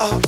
Oh.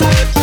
What's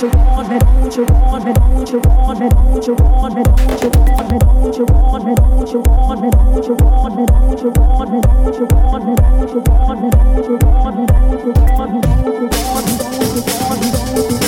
don't you want me, don't you want me, don't you want me, don't you want me, don't you want me, don't you want me, don't you want me, don't you want me, don't you want me, don't you want me, don't you want me, don't you want me, don't you want me,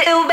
Again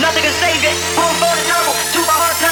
Nothing can save it. Home for the trouble, to my hard